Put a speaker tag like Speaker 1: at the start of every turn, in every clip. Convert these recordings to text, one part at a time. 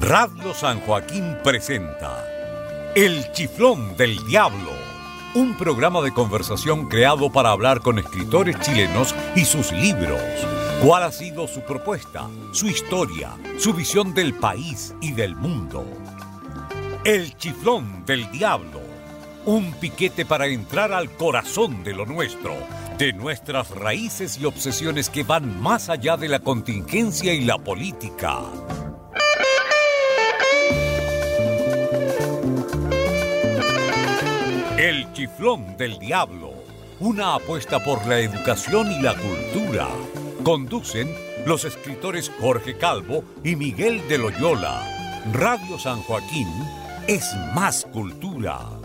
Speaker 1: Radio San Joaquín presenta El Chiflón del Diablo, un programa de conversación creado para hablar con escritores chilenos y sus libros. ¿Cuál ha sido su propuesta, su historia, su visión del país y del mundo? El Chiflón del Diablo, un piquete para entrar al corazón de lo nuestro, de nuestras raíces y obsesiones que van más allá de la contingencia y la política. El Chiflón del Diablo, una apuesta por la educación y la cultura. Conducen los escritores Jorge Calvo y Miguel de Loyola. Radio San Joaquín es más cultura.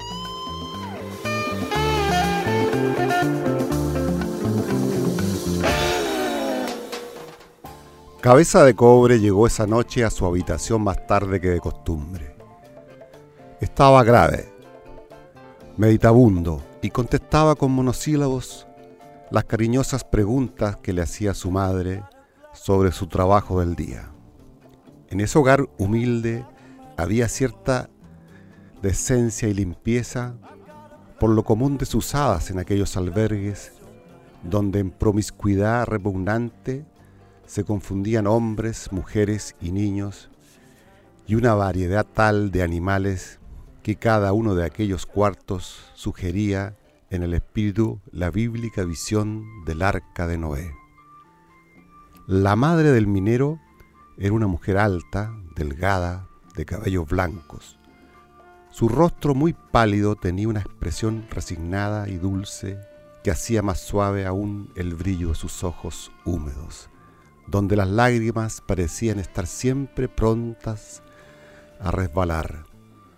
Speaker 2: Cabeza de Cobre llegó esa noche a su habitación más tarde que de costumbre. Estaba grave, meditabundo, y contestaba con monosílabos las cariñosas preguntas que le hacía su madre sobre su trabajo del día. En ese hogar humilde había cierta decencia y limpieza por lo común desusadas en aquellos albergues donde en promiscuidad repugnante se confundían hombres, mujeres y niños y una variedad tal de animales que cada uno de aquellos cuartos sugería en el espíritu la bíblica visión del arca de Noé. La madre del minero era una mujer alta, delgada, de cabellos blancos. Su rostro muy pálido tenía una expresión resignada y dulce que hacía más suave aún el brillo de sus ojos húmedos, donde las lágrimas parecían estar siempre prontas a resbalar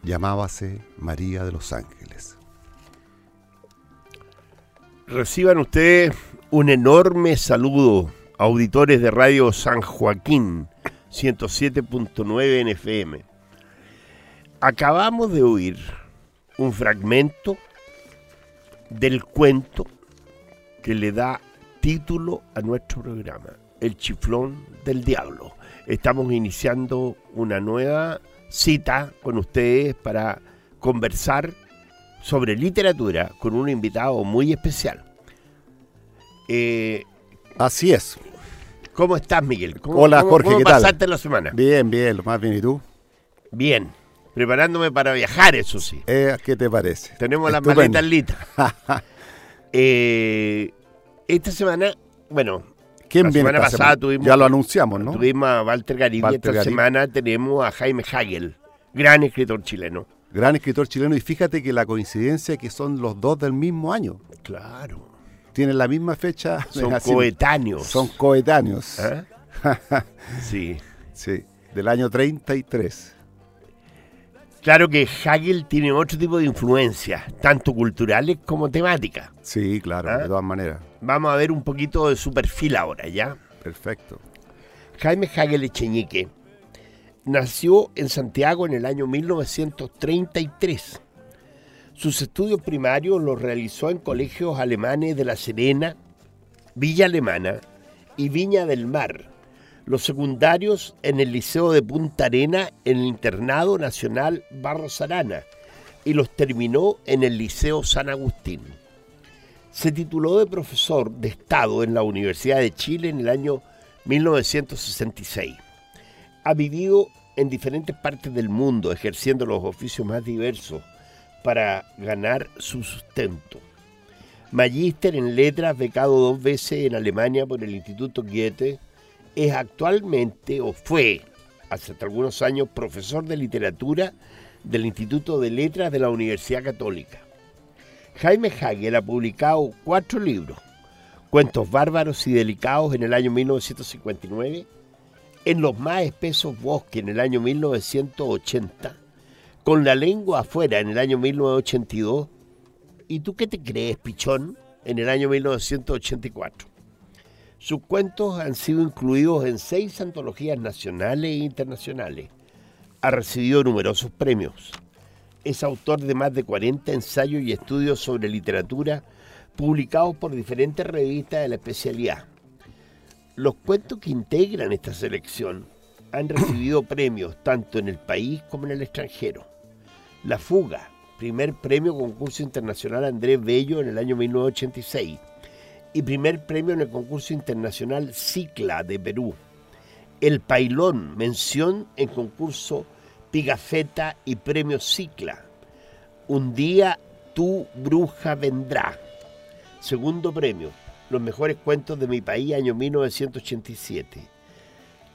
Speaker 2: llamábase María de los Ángeles.
Speaker 3: Reciban ustedes un enorme saludo, auditores de Radio San Joaquín 107.9 NFM. Acabamos de oír un fragmento del cuento que le da título a nuestro programa, El chiflón del diablo. Estamos iniciando una nueva cita con ustedes para conversar sobre literatura con un invitado muy especial.
Speaker 2: Eh, Así es.
Speaker 3: ¿Cómo estás, Miguel?
Speaker 2: Hola, Jorge, ¿qué
Speaker 3: pasaste la semana?
Speaker 2: Bien, bien, lo más bien. ¿Y tú?
Speaker 3: Bien. Preparándome para viajar, eso sí.
Speaker 2: Eh, ¿Qué te parece?
Speaker 3: Tenemos las maletas listas. Eh, esta semana, bueno,
Speaker 2: ¿Quién la semana pasada tuvimos. Ya lo anunciamos, ¿no?
Speaker 3: Tuvimos a Walter Garibay. Esta semana tenemos a Jaime Hagel, gran escritor chileno.
Speaker 2: Gran escritor chileno. Y fíjate que la coincidencia es que son los dos del mismo año.
Speaker 3: Claro.
Speaker 2: Tienen la misma fecha.
Speaker 3: Son coetáneos.
Speaker 2: Son coetáneos.
Speaker 3: ¿Eh? sí.
Speaker 2: Sí, del año 33.
Speaker 3: Claro que Hagel tiene otro tipo de influencias, tanto culturales como temáticas.
Speaker 2: Sí, claro, de ¿Ah? todas maneras.
Speaker 3: Vamos a ver un poquito de su perfil ahora, ¿ya?
Speaker 2: Perfecto.
Speaker 3: Jaime Hagel Echeñique nació en Santiago en el año 1933. Sus estudios primarios los realizó en colegios alemanes de La Serena, Villa Alemana y Viña del Mar. Los secundarios en el Liceo de Punta Arena en el Internado Nacional Barros Arana y los terminó en el Liceo San Agustín. Se tituló de profesor de Estado en la Universidad de Chile en el año 1966. Ha vivido en diferentes partes del mundo ejerciendo los oficios más diversos para ganar su sustento. Magíster en letras, becado dos veces en Alemania por el Instituto Goethe, es actualmente o fue hace algunos años profesor de literatura del Instituto de Letras de la Universidad Católica. Jaime Hagel ha publicado cuatro libros, Cuentos bárbaros y delicados en el año 1959, En los más espesos bosques en el año 1980, Con la lengua afuera en el año 1982, ¿y tú qué te crees, pichón? en el año 1984. Sus cuentos han sido incluidos en seis antologías nacionales e internacionales. Ha recibido numerosos premios es autor de más de 40 ensayos y estudios sobre literatura publicados por diferentes revistas de la especialidad. Los cuentos que integran esta selección han recibido premios tanto en el país como en el extranjero. La Fuga, primer premio concurso internacional Andrés Bello en el año 1986 y primer premio en el concurso internacional Cicla de Perú. El Pailón, mención en concurso Pigafetta y premio Cicla. Un día tu bruja vendrá. Segundo premio, los mejores cuentos de mi país, año 1987.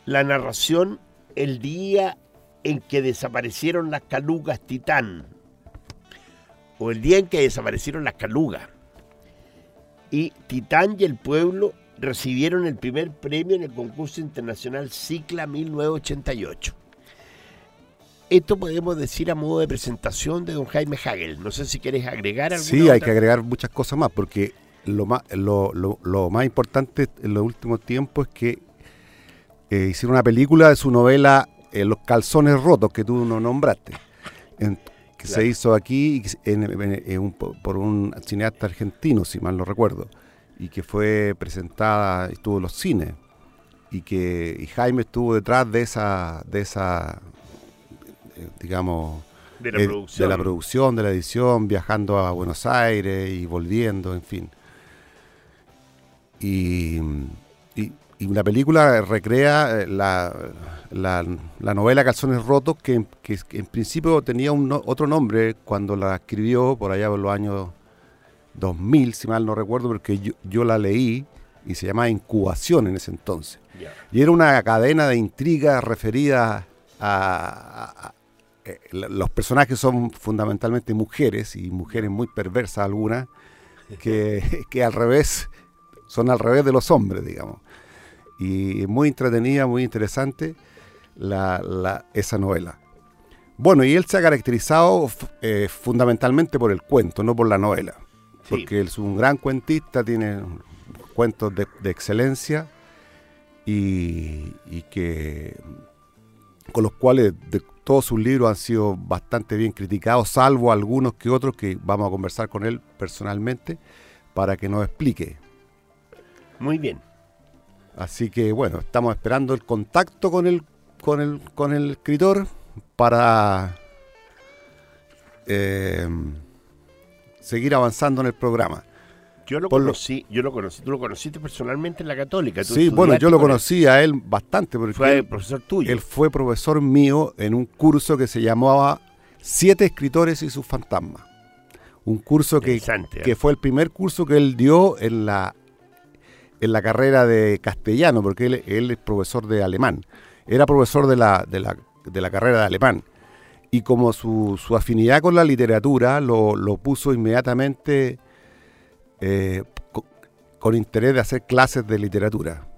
Speaker 3: La narración, el día en que desaparecieron las calugas Titán, o el día en que desaparecieron las calugas. Y Titán y el pueblo recibieron el primer premio en el concurso internacional Cicla 1988. Esto podemos decir a modo de presentación de don Jaime Hagel. No sé si quieres agregar algo.
Speaker 2: Sí, hay que agregar muchas cosas más, porque lo más, lo, lo, más importante en los últimos tiempos es que eh, hicieron una película de su novela eh, Los calzones rotos, que tú no nombraste, que se hizo aquí por un cineasta argentino, si mal no recuerdo, y que fue presentada, estuvo en los cines, y que y Jaime estuvo detrás de esa, de esa eh, digamos,
Speaker 3: de la, producción.
Speaker 2: de la producción, de la edición, viajando a Buenos Aires y volviendo, en fin. Y, y, la película recrea eh, la, la, novela Calzones Rotos, que, en principio tenía un otro nombre cuando la escribió por allá por los años 2000, si mal no recuerdo, porque yo, yo la leí y se llamaba Incubación en ese entonces. Y era una cadena de intrigas referidas a, eh, los personajes son fundamentalmente mujeres y mujeres muy perversas algunas, que, que al revés son al revés de los hombres, digamos. Y muy entretenida, muy interesante la, esa novela. Bueno, y él se ha caracterizado eh, fundamentalmente por el cuento, no por la novela. Porque él es un gran cuentista, tiene cuentos de, excelencia y, que con los cuales todos sus libros han sido bastante bien criticados, salvo algunos que otros que vamos a conversar con él personalmente para que nos explique
Speaker 3: muy bien.
Speaker 2: Así que bueno, estamos esperando el contacto con el, con el, con el escritor para eh, seguir avanzando en el programa.
Speaker 3: Yo lo conocí, yo lo conocí, tú lo conociste personalmente en la Católica.
Speaker 2: sí, bueno, yo lo conocí a él bastante porque
Speaker 3: fue profesor tuyo.
Speaker 2: Él fue profesor mío en un curso que se llamaba Siete escritores y sus fantasmas. Un curso que, que
Speaker 3: ¿eh?
Speaker 2: fue el primer curso que él dio en la en la carrera de castellano, porque él, es profesor de alemán. Era profesor de la, de la, carrera de alemán. Y como su, afinidad con la literatura lo, puso inmediatamente eh, con, interés de hacer clases de literatura.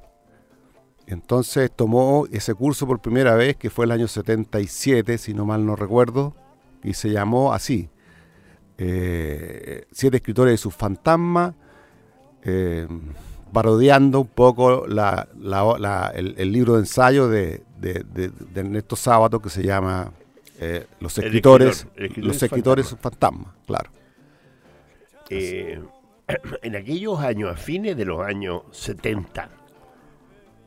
Speaker 2: Entonces tomó ese curso por primera vez, que fue el año 77, si no mal no recuerdo, y se llamó así, eh, Siete escritores y sus fantasmas, eh, parodiando un poco el, libro de ensayo de, Ernesto Sábato que se llama eh, Los escritores, los escritores fantasmas, claro.
Speaker 3: Eh, en aquellos años, a fines de los años 70,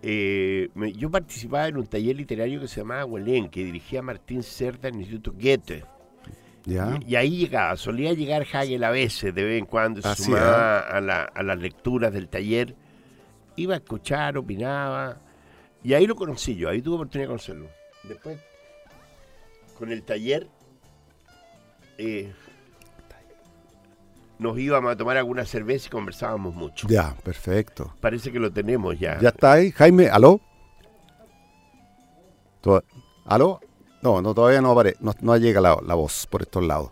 Speaker 3: eh, yo participaba en un taller literario que se llamaba Huelén, que dirigía Martín Cerda en el Instituto Goethe. Y, ahí llegaba, solía llegar Hagel a veces, de vez en cuando, se sumaba a, las lecturas del taller, iba a escuchar, opinaba, y ahí lo conocí yo, ahí tuve oportunidad de conocerlo. Después, con el taller, eh, nos íbamos a tomar alguna cerveza y conversábamos mucho.
Speaker 2: Ya, perfecto.
Speaker 3: Parece que lo tenemos ya.
Speaker 2: Ya está ahí, Jaime, ¿aló? ¿Aló? No, no todavía no, aparece, no, llega la, voz por estos lados.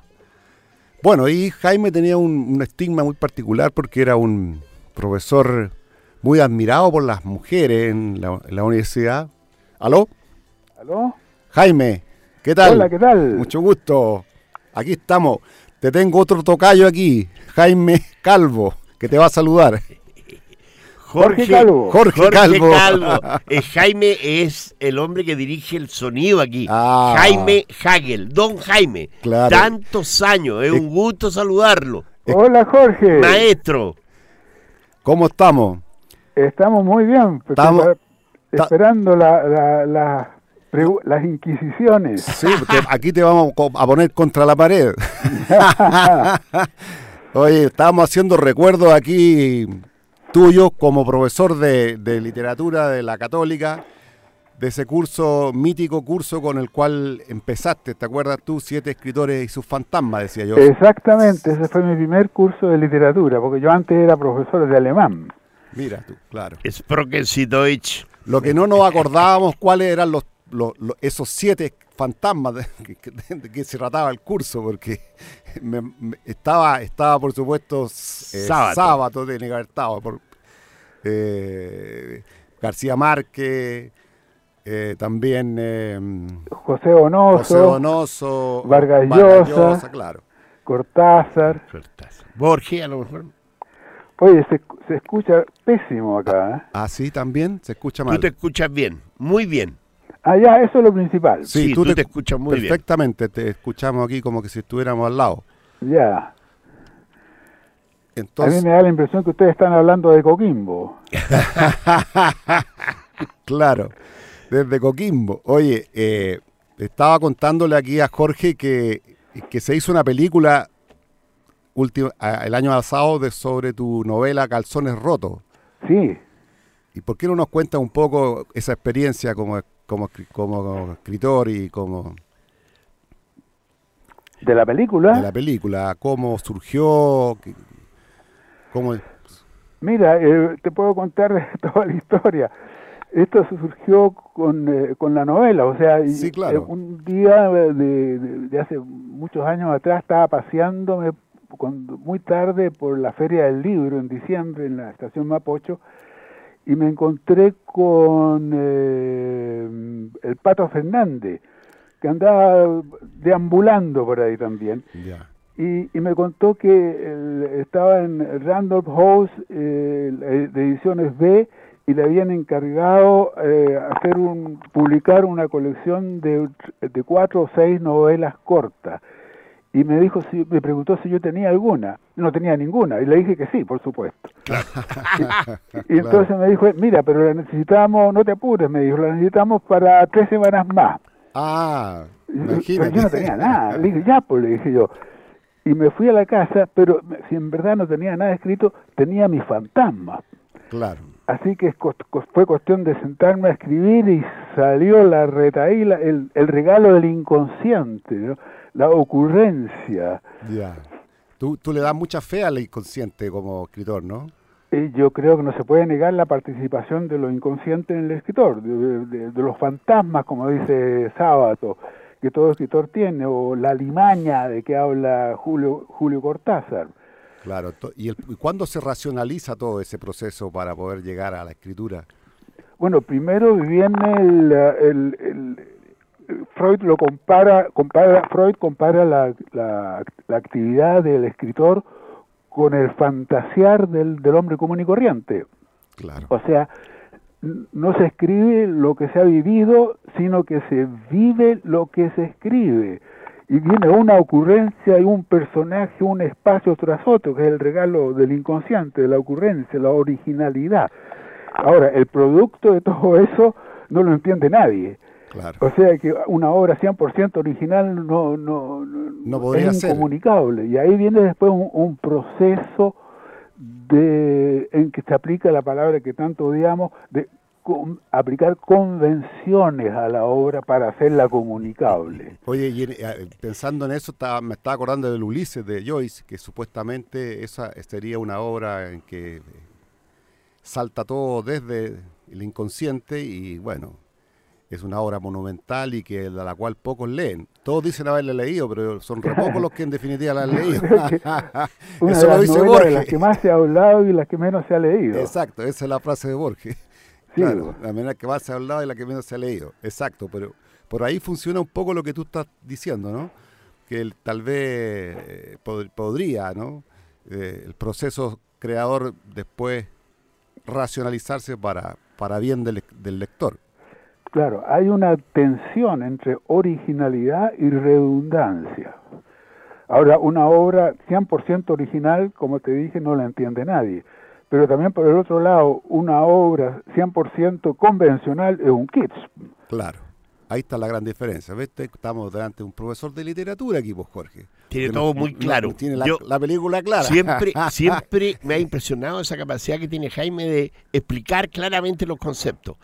Speaker 2: Bueno, y Jaime tenía un, estigma muy particular porque era un profesor muy admirado por las mujeres en la, universidad. ¿Aló?
Speaker 4: ¿Aló?
Speaker 2: Jaime, ¿qué tal?
Speaker 4: Hola, ¿qué tal?
Speaker 2: Mucho gusto. Aquí estamos. Te tengo otro tocayo aquí, Jaime Calvo, que te va a saludar.
Speaker 3: Jorge, Calvo. Jorge, Calvo. Eh, Jaime es el hombre que dirige el sonido aquí. Ah. Jaime Hagel, don Jaime. Tantos años, es un gusto saludarlo.
Speaker 4: Hola Jorge.
Speaker 3: Maestro.
Speaker 2: ¿Cómo estamos?
Speaker 4: Estamos muy bien, pues,
Speaker 2: Estamos-
Speaker 4: esperando la, la- la pregu- las inquisiciones.
Speaker 2: Sí, te- aquí te vamos a poner contra la pared. Oye, estábamos haciendo recuerdos aquí tuyos como profesor de, de literatura de la católica, de ese curso, mítico curso con el cual empezaste, ¿te acuerdas tú? Siete escritores y sus fantasmas, decía yo.
Speaker 4: Exactamente, ese fue mi primer curso de literatura, porque yo antes era profesor de alemán.
Speaker 2: Mira tú, claro.
Speaker 3: Sie Deutsch.
Speaker 2: Lo que no nos acordábamos cuáles eran los, los- los- esos siete fantasmas de que, que- de que se trataba el curso, porque me- me- estaba, estaba por supuesto eh, sábado por eh, García Márquez, eh, también eh,
Speaker 4: José Donoso,
Speaker 2: José Donoso,
Speaker 4: Vargas
Speaker 2: Vargas
Speaker 4: Llosa.
Speaker 2: Llosa, claro.
Speaker 4: Cortázar.
Speaker 3: Borges, a lo mejor.
Speaker 4: Oye, se, se escucha pésimo acá. ¿eh?
Speaker 2: Ah, sí, también se escucha
Speaker 3: Tú
Speaker 2: mal.
Speaker 3: te escuchas bien, muy bien.
Speaker 4: Ya, eso es lo principal.
Speaker 3: Sí, tú te escuchas muy bien.
Speaker 2: Perfectamente, te escuchamos aquí como que si estuviéramos al lado.
Speaker 4: Ya. A
Speaker 2: Entonces,
Speaker 4: mí me da la impresión que ustedes están hablando de Coquimbo.
Speaker 2: Claro, desde Coquimbo. Oye, eh, estaba contándole aquí a Jorge que, que se hizo una película último, a- el año pasado de, sobre tu novela Calzones Rotos.
Speaker 4: Sí.
Speaker 2: ¿Y por qué no nos cuentas un poco esa experiencia como, como, como escritor y como
Speaker 4: ¿De la película?
Speaker 2: de la película? ¿Cómo surgió? ¿Qué- ¿Cómo,
Speaker 4: Mira, eh, te puedo contar toda la historia. Esto surgió con, eh, con la novela, o sea,
Speaker 2: Sí, claro.
Speaker 4: eh, un día de, de- de hace muchos años atrás estaba paseándome cuando- muy tarde por la Feria del Libro en diciembre en la estación Mapocho y me encontré con eh, el Pato Fernández, que andaba deambulando por ahí también. Y, y me contó que él estaba en Randolph House eh, de ediciones B y le habían encargado eh, hacer un publicar una colección de, de cuatro o seis novelas cortas y me dijo si me preguntó si yo tenía alguna no tenía ninguna y le dije que sí por supuesto y, y entonces me dijo mira pero la necesitamos no te apures me dijo la necesitamos para tres semanas más
Speaker 2: Ah,
Speaker 4: pero yo no tenía nada. Le dije, ya, pues, le dije yo. Y me fui a la casa, pero si en verdad no tenía nada escrito, tenía mi fantasma.
Speaker 2: Claro.
Speaker 4: Así que fue cuestión de sentarme a escribir y salió la retaíla, el, el regalo del inconsciente, ¿no? La ocurrencia.
Speaker 2: Ya. Tú, tú le das mucha fe al inconsciente como escritor, ¿no?
Speaker 4: Y yo creo que no se puede negar la participación de lo inconsciente en el escritor, de, de- de los fantasmas, como dice Sábato, que todo escritor tiene, o la limaña de que habla Julio, Julio Cortázar.
Speaker 2: Claro. ¿Y, el, cuándo se racionaliza todo ese proceso para poder llegar a la escritura?
Speaker 4: Bueno, primero viene el, el- el- Freud lo compara, compara Freud compara la, la- la actividad del escritor con el fantasear del, del hombre común y corriente.
Speaker 2: Claro.
Speaker 4: O sea, no se escribe lo que se ha vivido, sino que se vive lo que se escribe. Y viene una ocurrencia y un personaje, un espacio tras otro, que es el regalo del inconsciente, de la ocurrencia, la originalidad. Ahora, el producto de todo eso no lo entiende nadie.
Speaker 2: Claro.
Speaker 4: O sea que una obra 100% original no, no,
Speaker 2: No podría
Speaker 4: es
Speaker 2: ser.
Speaker 4: incomunicable. Y ahí viene después un, un proceso de, en que se aplica la palabra que tanto odiamos, de con- aplicar convenciones a la obra para hacerla comunicable.
Speaker 2: Oye, y eh, pensando en eso, estaba- me estaba acordando del Ulises de Joyce, que supuestamente esa sería una obra en que eh, salta todo desde el inconsciente y bueno, es una obra monumental y que la cual pocos leen. Todos dicen haberla leído, pero son re pocos los que en definitiva la han leído.
Speaker 4: Una
Speaker 2: Eso
Speaker 4: de
Speaker 2: lo dice
Speaker 4: de las
Speaker 2: Borges.
Speaker 4: que más se ha hablado y las que menos se ha leído.
Speaker 2: Exacto, esa es la frase de Borges.
Speaker 4: Sí,
Speaker 2: claro,
Speaker 4: bo.
Speaker 2: la manera que más se ha hablado y la que menos se ha leído. Exacto, pero por ahí funciona un poco lo que tú estás diciendo, ¿no? Que el- tal vez eh, pod- podría, ¿no? Eh, el proceso creador después racionalizarse para, para bien del, del lector.
Speaker 4: Claro, hay una tensión entre originalidad y redundancia. Ahora, una obra 100% original, como te dije, no la entiende nadie. pero también por el otro lado, una obra 100% convencional es un kitsch.
Speaker 2: Claro. Ahí está la gran diferencia. ¿Viste? Estamos delante de un profesor de literatura aquí, pues, Jorge.
Speaker 3: Tiene todo muy claro.
Speaker 2: tiene la, la, película clara.
Speaker 3: Siempre, siempre me ha impresionado esa capacidad que tiene Jaime de explicar claramente los conceptos.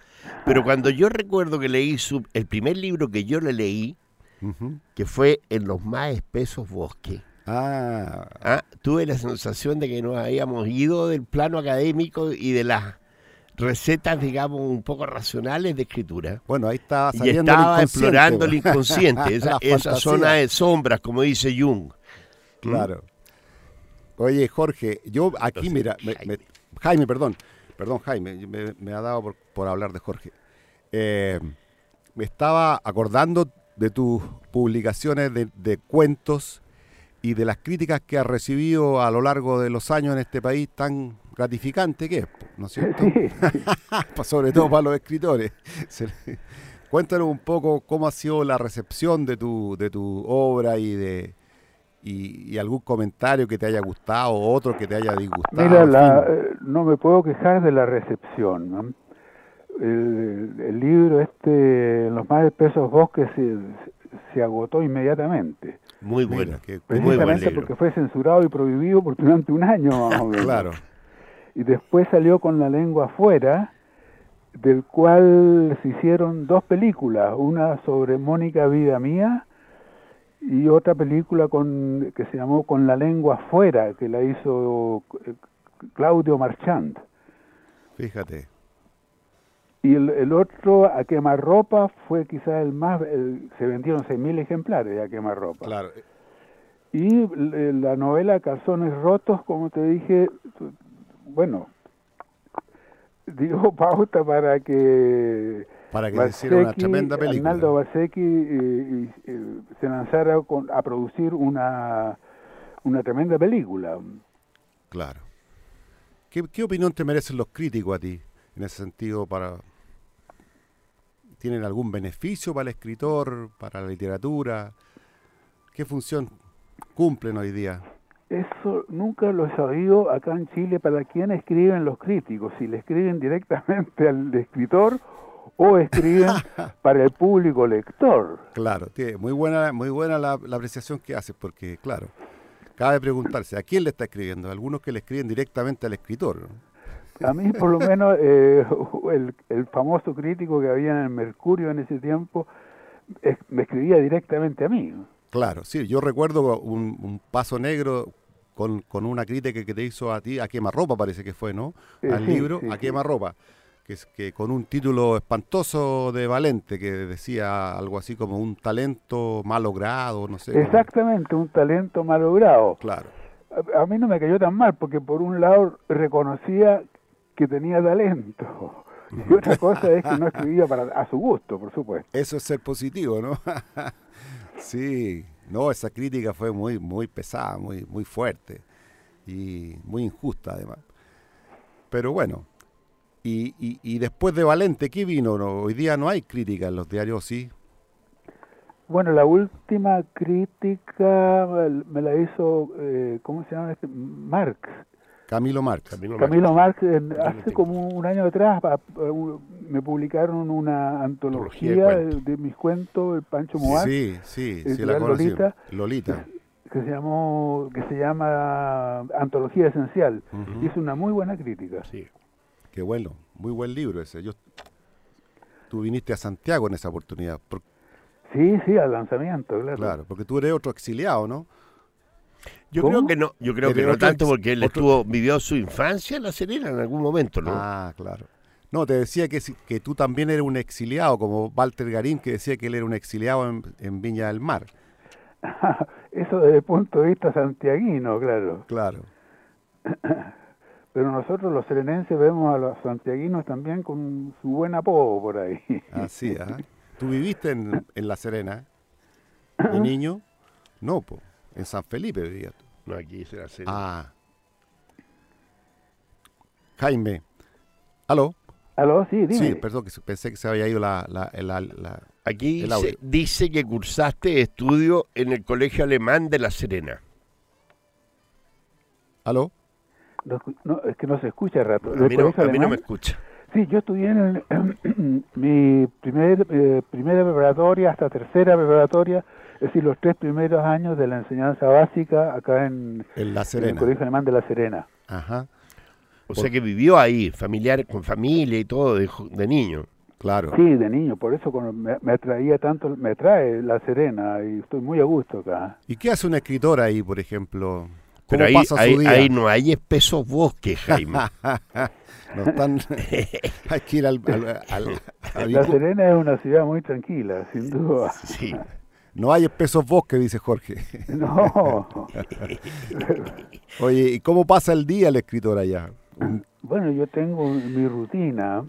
Speaker 3: Pero cuando yo recuerdo que leí su, el primer libro que yo le leí, que fue En los más espesos bosques.
Speaker 2: Ah.
Speaker 3: ah. Tuve la sensación de que nos habíamos ido del plano académico y de las recetas, digamos, un poco racionales de escritura.
Speaker 2: Bueno, ahí estaba
Speaker 3: y estaba explorando el inconsciente, esa, zona de sombras, como dice Jung.
Speaker 2: Claro. Oye, Jorge, yo aquí, mira, Jaime. perdón, perdón, Jaime, me, ha dado por, hablar de Jorge. Eh, me estaba acordando de tus publicaciones de, cuentos y de las críticas que has recibido a lo largo de los años en este país tan gratificante que es, ¿no es cierto? Sobre todo para los escritores. Cuéntanos un poco cómo ha sido la recepción de tu, de tu obra y de y, algún comentario que te haya gustado o otro que te haya disgustado.
Speaker 4: Mira, eh, no me puedo quejar de la recepción. El, libro este, Los más espesos bosques, se, se agotó inmediatamente.
Speaker 3: Muy bueno.
Speaker 4: Precisamente porque fue censurado y prohibido por durante un año.
Speaker 2: claro.
Speaker 4: Y después salió con la lengua afuera, del cual se hicieron dos películas, una sobre Mónica Vida Mía y otra película con que se llamó Con la lengua afuera, que la hizo eh, Claudio Marchand.
Speaker 2: Fíjate.
Speaker 4: Y el, otro, A Quemarropa, fue quizás el más... se vendieron 6.000 ejemplares de A Quemarropa.
Speaker 2: Claro.
Speaker 4: Y la novela Calzones Rotos, como te dije, bueno, dio pauta para que...
Speaker 2: Para que hiciera una tremenda película.
Speaker 4: Arnaldo Basecki se lanzara a producir una, una tremenda película.
Speaker 2: Claro. ¿Qué, ¿Qué opinión te merecen los críticos a ti en ese sentido para ¿Tienen algún beneficio para el escritor, para la literatura? ¿Qué función cumplen hoy día?
Speaker 4: Eso nunca lo he sabido acá en Chile para quién escriben los críticos, si le escriben directamente al escritor o escriben para el público lector.
Speaker 2: Claro, tiene muy buena, muy buena la, la apreciación que haces, porque claro, cabe preguntarse, ¿a quién le está escribiendo? Algunos que le escriben directamente al escritor. ¿no?
Speaker 4: A mí, por lo menos, eh, el, famoso crítico que había en el Mercurio en ese tiempo me escribía directamente a mí.
Speaker 2: Claro, sí, yo recuerdo un, paso negro con, con, una crítica que te hizo a ti, a quemarropa parece que fue, ¿no? Al libro, a quemarropa, que es que con un título espantoso de Valente, que decía algo así como un talento malogrado, no sé.
Speaker 4: Exactamente, un talento malogrado.
Speaker 2: Claro.
Speaker 4: a mí no me cayó tan mal, porque por un lado reconocía que tenía talento. Y otra cosa es que no escribía para, a su gusto, por supuesto.
Speaker 2: Eso es ser positivo, ¿no? sí, no, esa crítica fue muy, muy pesada, muy, muy fuerte y muy injusta además. Pero bueno, y, después de Valente, ¿qué vino? Hoy día no hay crítica en los diarios, ¿sí?
Speaker 4: Bueno, la última crítica me la hizo, eh, ¿cómo se llama este? Marx,
Speaker 2: Camilo Marx.
Speaker 4: Camilo, Marx, hace como un año atrás me publicaron una antología, de, mis cuentos, el Pancho Moar.
Speaker 2: Sí, sí, sí, la Lolita, Lolita.
Speaker 4: Que, se llamó, que se llama Antología Esencial. Hizo una muy buena crítica.
Speaker 2: Sí. Qué bueno, muy buen libro ese. Yo, tú viniste a Santiago en esa oportunidad.
Speaker 4: Sí, sí, al lanzamiento, claro.
Speaker 2: Claro, porque tú eres otro exiliado, ¿no?
Speaker 3: Yo creo que no, yo creo que no tanto porque él estuvo, vivió su infancia en La Serena en algún momento, ¿no?
Speaker 2: Ah, claro. No, te decía que, que tú también eres un exiliado, como Walter Garín, que decía que él era un exiliado en, Viña del Mar.
Speaker 4: Eso desde el punto de vista santiaguino, claro.
Speaker 2: Claro.
Speaker 4: Pero nosotros los serenenses vemos a los santiaguinos también con su buen apodo por ahí.
Speaker 2: Así, ¿ah? ¿Tú viviste en, La Serena de niño? No, pues. En San Felipe vivía tú.
Speaker 3: No, aquí será
Speaker 2: Ah. Jaime. ¿Aló?
Speaker 4: ¿Aló? Sí, dime.
Speaker 2: Sí, perdón, que pensé que se había ido la... la,
Speaker 3: aquí dice que cursaste estudio en el Colegio Alemán de La Serena.
Speaker 2: ¿Aló?
Speaker 4: No, es que no se escucha a rato.
Speaker 3: A
Speaker 4: ¿Del
Speaker 3: mí, no,
Speaker 4: colegio
Speaker 3: a mí no me escucha.
Speaker 4: Sí, yo estudié en el- mi primer, eh, primera preparatoria hasta tercera preparatoria, es decir, los tres primeros años de la enseñanza básica acá en,
Speaker 2: En La
Speaker 4: en el. Colegio Alemán de La Serena.
Speaker 2: Ajá,
Speaker 3: O sea que vivió ahí, familiar, con familia y todo, de, de niño.
Speaker 2: claro.
Speaker 4: Sí, de niño, por eso cuando me, me atraía tanto, me atrae La Serena y estoy muy a gusto acá.
Speaker 2: ¿Y qué hace una escritora ahí, por ejemplo? ¿Cómo
Speaker 3: Pero ahí,
Speaker 2: pasa
Speaker 3: ahí,
Speaker 2: su día?
Speaker 3: ahí no hay espesos bosques, Jaime.
Speaker 2: No están... Hay que ir al... al-
Speaker 4: La Serena es una ciudad muy tranquila, sin duda.
Speaker 3: sí.
Speaker 2: No hay espesos bosques, dice Jorge.
Speaker 4: No,
Speaker 2: Oye, ¿y cómo pasa el día el escritor allá?
Speaker 4: bueno, yo tengo mi rutina.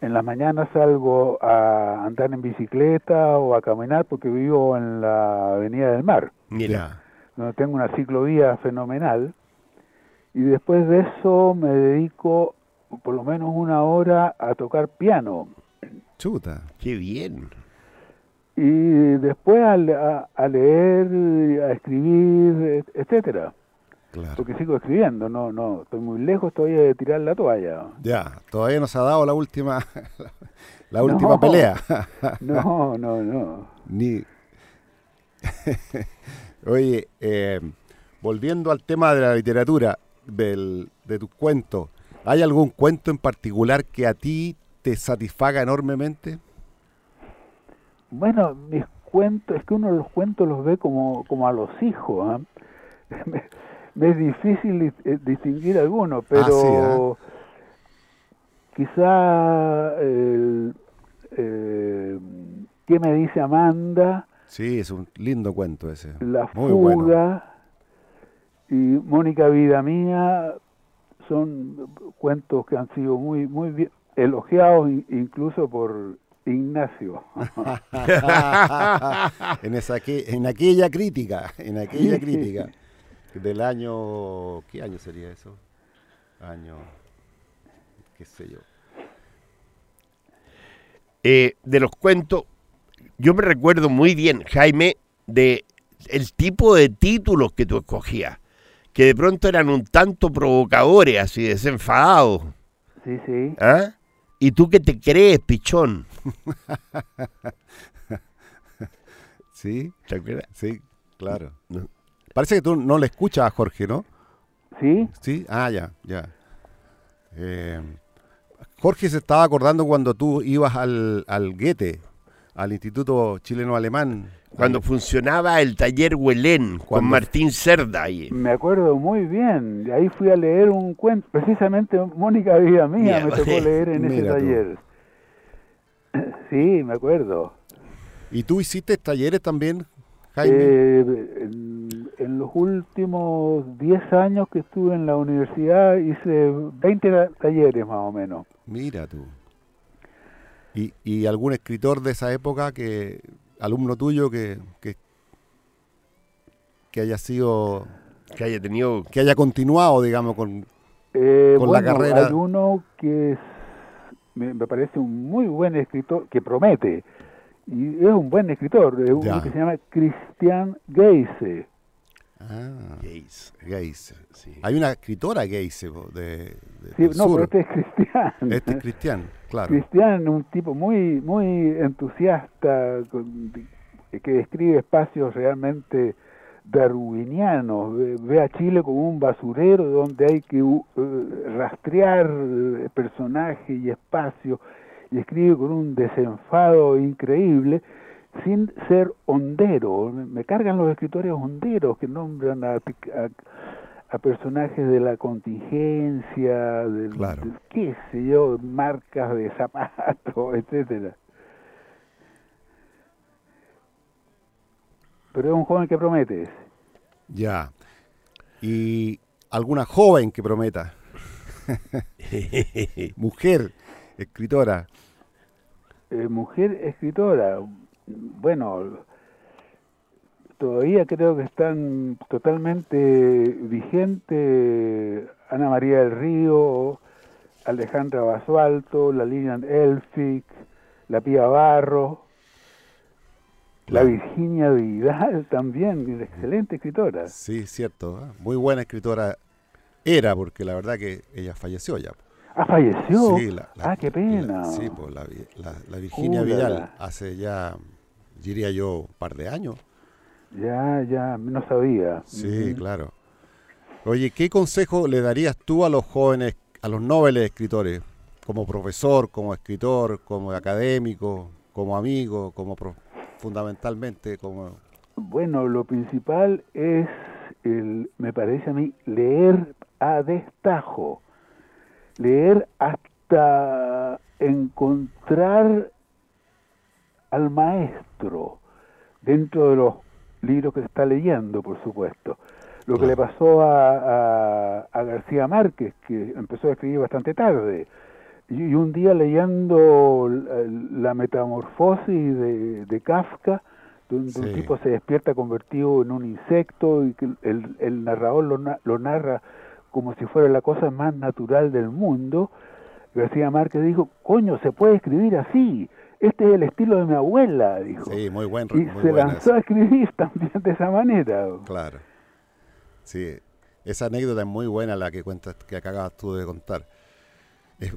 Speaker 4: En las mañanas salgo a andar en bicicleta o a caminar porque vivo en la Avenida del Mar,
Speaker 3: Mira,
Speaker 4: donde tengo una ciclovía fenomenal. Y después de eso me dedico por lo menos una hora a tocar piano.
Speaker 2: Chuta.
Speaker 3: qué bien.
Speaker 4: Y después a, a- a leer, a escribir, et- etcétera.
Speaker 2: Claro.
Speaker 4: Porque sigo escribiendo, no, no, estoy muy lejos todavía de tirar la toalla.
Speaker 2: Ya, todavía no se ha dado la última la última
Speaker 4: No.
Speaker 2: pelea.
Speaker 4: No, no, no.
Speaker 2: Ni Oye, eh, volviendo al tema de la literatura, del, de tus cuentos, ¿hay algún cuento en particular que a ti te satisfaga enormemente?
Speaker 4: Bueno, mis cuentos, es que uno los cuentos los ve como, como a los hijos. ¿ah? me, me es difícil eh, distinguir alguno, pero quizá el, eh, ¿Qué me dice Amanda?
Speaker 2: Sí, es un lindo cuento ese.
Speaker 4: La
Speaker 2: Muy bueno.
Speaker 4: fuga y Mónica Vida Mía son cuentos que han sido muy muy bien elogiados in- incluso por Ignacio.
Speaker 2: en, esa, en aquella crítica, en aquella crítica del año, ¿qué año sería eso? Año, qué sé yo.
Speaker 3: Eh, de los cuentos, yo me recuerdo muy bien, Jaime, de el tipo de títulos que tú escogías, que de pronto eran un tanto provocadores, así desenfadados.
Speaker 4: Sí, sí.
Speaker 3: ¿Ah? ¿Y tú qué te crees, pichón?
Speaker 2: ¿Sí?
Speaker 3: ¿Te acuerdas?
Speaker 2: Sí, claro.
Speaker 3: No.
Speaker 2: Parece que tú no le escuchas a Jorge, ¿no?
Speaker 4: Sí,
Speaker 2: Sí, ah, ya, ya. Eh, Jorge se estaba acordando cuando tú ibas al, al Goethe, al Instituto Chileno Alemán.
Speaker 3: Cuando funcionaba el taller Huelén con
Speaker 2: Cuando-
Speaker 3: Martín Cerda ahí.
Speaker 4: me acuerdo muy bien. Ahí fui a leer un cuento, precisamente Mónica Vida Mía
Speaker 3: Mira,
Speaker 4: me tocó leer en ese
Speaker 2: tú.
Speaker 4: taller. Sí, me acuerdo.
Speaker 2: ¿Y tú hiciste talleres también, Jaime?
Speaker 4: Eh, en, en los últimos 10 años que estuve en la universidad hice 20 ta- talleres más o menos.
Speaker 2: Mira tú. ¿Y, y algún escritor de esa época, que alumno tuyo, que, que, que haya sido,
Speaker 3: Que haya tenido.
Speaker 2: que haya continuado, digamos, con...
Speaker 4: Eh,
Speaker 2: Con la
Speaker 4: bueno,
Speaker 2: carrera-
Speaker 4: Hay uno que es, me, me parece un muy buen escritor, que promete, y es un buen escritor, es uno que se llama Christian Geise.
Speaker 2: Ah.
Speaker 3: Sí.
Speaker 2: Hay una escritora Geise po, de, de-
Speaker 4: Sí,
Speaker 2: del
Speaker 4: no,
Speaker 2: sur.
Speaker 4: pero este es cristiano.
Speaker 2: Este es claro.
Speaker 4: Cristian, un tipo muy muy entusiasta, con- que describe espacios realmente darwinianos. Ve, ve a Chile como un basurero donde hay que uh, rastrear eh, personajes y espacios, y escribe con un desenfado increíble, sin ser hondero. Me cargan los escritores honderos que nombran a, a- a personajes de la contingencia, del,
Speaker 2: Claro.
Speaker 4: de- qué sé yo, marcas de zapatos, etcétera. Pero es un joven que promete. ese.
Speaker 2: Ya. Y alguna joven que prometa. Mujer, escritora.
Speaker 4: Eh, mujer escritora, bueno, todavía creo que están totalmente vigentes Ana María del Río, Alejandra Basualto, la Lilian Elfic, la Pía Barro. La Virginia Vidal también, excelente escritora.
Speaker 2: Sí, cierto. ¿eh? Muy buena escritora era, porque la verdad que ella falleció ya.
Speaker 4: Ah, falleció. Sí, ah, qué pena.
Speaker 2: sí, pues la, Virginia Vidal hace ya, diría yo, un par de años.
Speaker 4: Ya, ya, no sabía.
Speaker 2: Sí, claro. Oye, ¿qué consejo le darías tú a los jóvenes, a los nobles escritores, como profesor, como escritor, como académico, como amigo, como fundamentalmente como...
Speaker 4: Bueno, lo principal es, el, me parece a mí, leer a destajo, leer hasta encontrar al maestro dentro de los libros que se está leyendo, por supuesto. Lo que le pasó a, a, García Márquez, que empezó a escribir bastante tarde, y, un día leyendo la, metamorfosis de, de Kafka, donde un tipo se despierta convertido en un insecto y que el, el narrador lo, lo narra como si fuera la cosa más natural del mundo, García Márquez dijo, coño, se puede escribir así, este es el estilo de mi abuela, dijo.
Speaker 2: Sí, muy buen.
Speaker 4: Y se lanzó a escribir también de esa manera.
Speaker 2: Claro. Sí, esa anécdota es muy buena la que cuentas, que acabas tú de contar.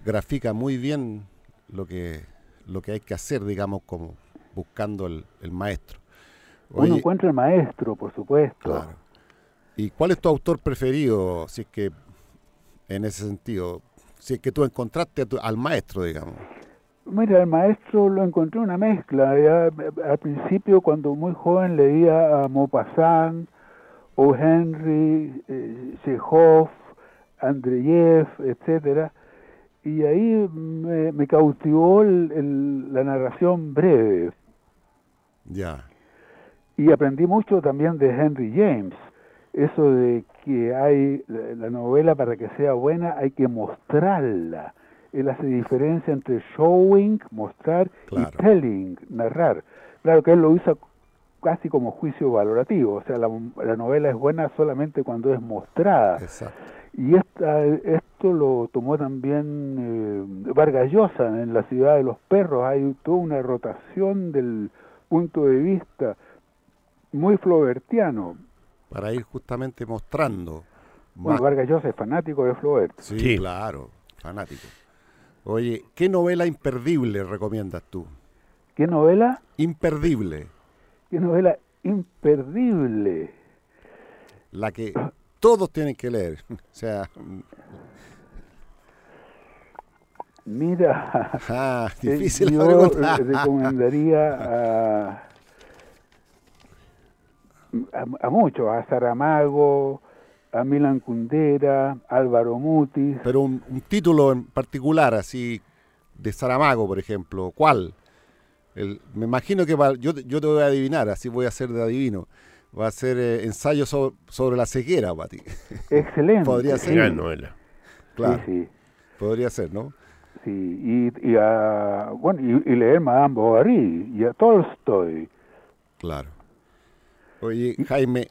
Speaker 2: grafica muy bien lo que, lo que hay que hacer, digamos, como buscando el, maestro.
Speaker 4: Uno encuentra el maestro, por supuesto. Claro.
Speaker 2: ¿Y cuál es tu autor preferido, si es que, en ese sentido, si es que tú encontraste al maestro, digamos?
Speaker 4: Mira, el maestro lo encontré una mezcla. al principio, cuando muy joven, leía a Maupassant, O. Henry, eh, Chekhov, Andreyev, etcétera, y ahí me, cautivó la narración breve.
Speaker 2: Ya.
Speaker 4: Y aprendí mucho también de Henry James eso de que hay la novela para que sea buena hay que mostrarla. Él hace diferencia entre showing, mostrar, y telling, narrar. Claro que él lo usa casi como juicio valorativo, o sea, la, novela es buena solamente cuando es mostrada. Y esta, esto lo tomó también eh, Vargas Llosa en La ciudad de los perros, hay toda una rotación del punto de vista muy flobertiano
Speaker 2: para ir justamente mostrando.
Speaker 4: Bueno, Vargas Llosa es fanático de Flaubert.
Speaker 2: Sí, claro, fanático. Oye, ¿qué novela imperdible recomiendas tú?
Speaker 4: ¿Qué novela?
Speaker 2: Imperdible.
Speaker 4: ¿Qué novela imperdible?
Speaker 2: La que todos tienen que leer. o sea...
Speaker 4: Mira,
Speaker 2: ah, difícil
Speaker 4: yo recomendaría a a, muchos, a Saramago, a Milan Kundera, Álvaro Mutis.
Speaker 2: Pero un, título en particular, así, de Saramago, por ejemplo, ¿cuál? me imagino que yo, yo te voy a adivinar, así voy a ser de adivino. Va a ser eh, ensayo sobre, la ceguera, Pati.
Speaker 4: Excelente.
Speaker 2: Podría ser.
Speaker 3: Gran novela.
Speaker 2: Claro. Sí, Podría ser, ¿no?
Speaker 4: Sí, y, y, a, bueno, y, y leer Madame Bovary y a Tolstoy.
Speaker 2: Claro. Oye, Jaime,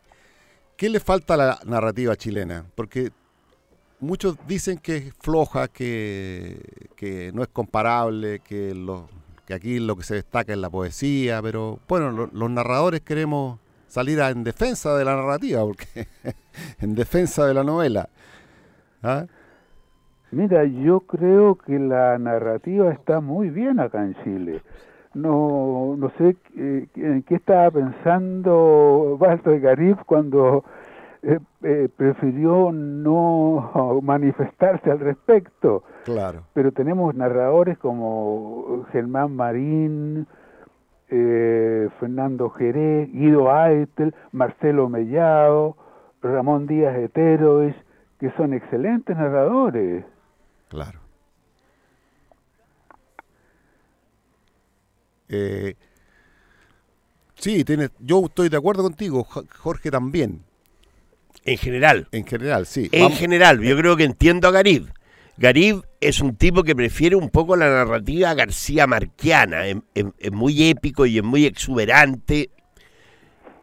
Speaker 2: ¿qué le falta a la narrativa chilena? Porque muchos dicen que es floja, que, no es comparable, que, lo, que aquí lo que se destaca es la poesía, pero bueno, los narradores queremos salir en defensa de la narrativa, porque en defensa de la novela. ¿Ah?
Speaker 4: Mira, yo creo que la narrativa está muy bien acá en Chile no, no sé eh, en qué estaba pensando Walter Garib cuando eh, eh, prefirió no manifestarse al respecto.
Speaker 2: Claro.
Speaker 4: Pero tenemos narradores como Germán Marín, Fernando Jerez, Guido Aitel, Marcelo Mellado, Ramón Díaz Eterois, que son excelentes narradores.
Speaker 2: Claro. Eh, sí, tienes, yo estoy de acuerdo contigo, Jorge también.
Speaker 3: En general.
Speaker 2: En general, sí.
Speaker 3: En general, yo creo que entiendo a Garib. Garib es un tipo que prefiere un poco la narrativa García Marquiana, es, muy épico y es muy exuberante.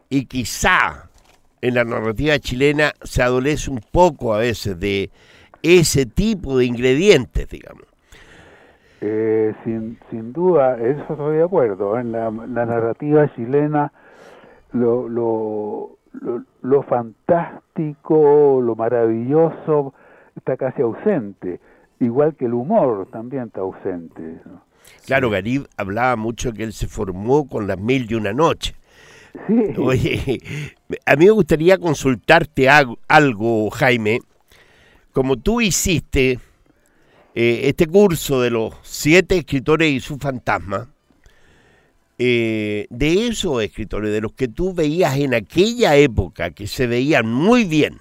Speaker 3: Y quizá en la narrativa chilena se adolece un poco a veces de ese tipo de ingredientes, digamos.
Speaker 4: Eh, sin, sin duda, eso estoy de acuerdo. En la, la narrativa chilena, lo, lo, lo, lo fantástico, lo maravilloso está casi ausente, igual que el humor también está ausente. ¿no?
Speaker 3: Claro, Garib hablaba mucho que él se formó con las mil y una noche.
Speaker 4: Sí,
Speaker 3: Oye, a mí me gustaría consultarte algo, Jaime. Como tú hiciste eh, este curso de los siete escritores y su fantasma, eh, de esos escritores, de los que tú veías en aquella época, que se veían muy bien,